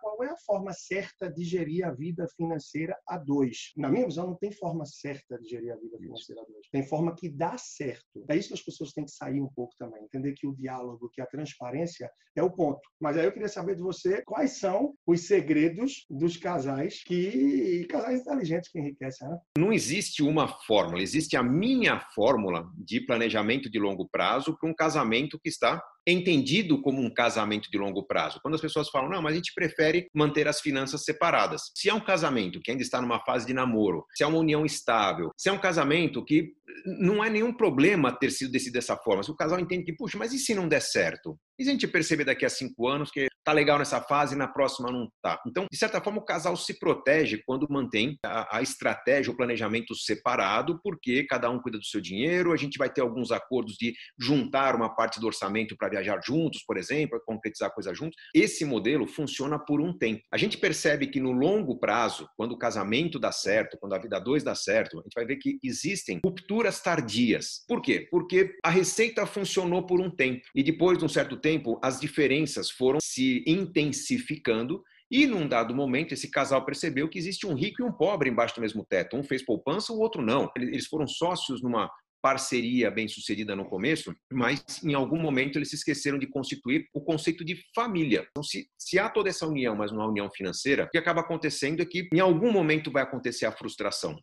qual é a forma certa de gerir a vida financeira a dois. Na minha visão, não tem forma certa de gerir a vida financeira a dois. Tem forma que dá certo. É isso que as pessoas têm que sair um pouco também. Entender que o diálogo, que a transparência é o ponto. Mas aí eu queria saber de você quais são os segredos dos casais que casais inteligentes que enriquecem. Né? Não existe uma fórmula, existe a minha fórmula de planejamento de longo prazo para um casamento que está entendido como um casamento de longo prazo. Quando as pessoas falam, não, mas a gente prefere manter as finanças separadas. Se é um casamento que ainda está numa fase de namoro, se é uma união estável, se é um casamento que não é nenhum problema ter sido decidido dessa forma, se o casal entende que, puxa, mas e se não der certo? E se a gente perceber daqui a cinco anos que tá legal nessa fase e na próxima não tá? Então, de certa forma, o casal se protege quando mantém a, a estratégia, o planejamento separado, porque cada um cuida do seu dinheiro, a gente vai ter alguns acordos de juntar uma parte do orçamento para viajar juntos, por exemplo, concretizar coisa juntos. Esse modelo funciona por um tempo. A gente percebe que no longo prazo, quando o casamento dá certo, quando a vida dois dá certo, a gente vai ver que existem rupturas tardias. Por quê? Porque a receita funcionou por um tempo e depois de um certo tempo as diferenças foram se intensificando e num dado momento, esse casal percebeu que existe um rico e um pobre embaixo do mesmo teto. Um fez poupança, o outro não. Eles foram sócios numa parceria bem sucedida no começo, mas em algum momento eles se esqueceram de constituir o conceito de família. Então, se, se há toda essa união, mas não há união financeira, o que acaba acontecendo é que em algum momento vai acontecer a frustração.